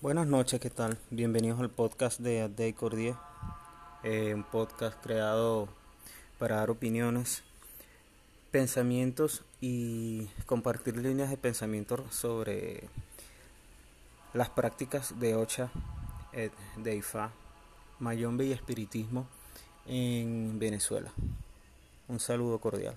Buenas noches, ¿qué tal? Bienvenidos al podcast de Adey Cordier, eh, un podcast creado para dar opiniones, pensamientos y compartir líneas de pensamiento sobre las prácticas de Ocha, eh, de Mayombe y Espiritismo en Venezuela. Un saludo cordial.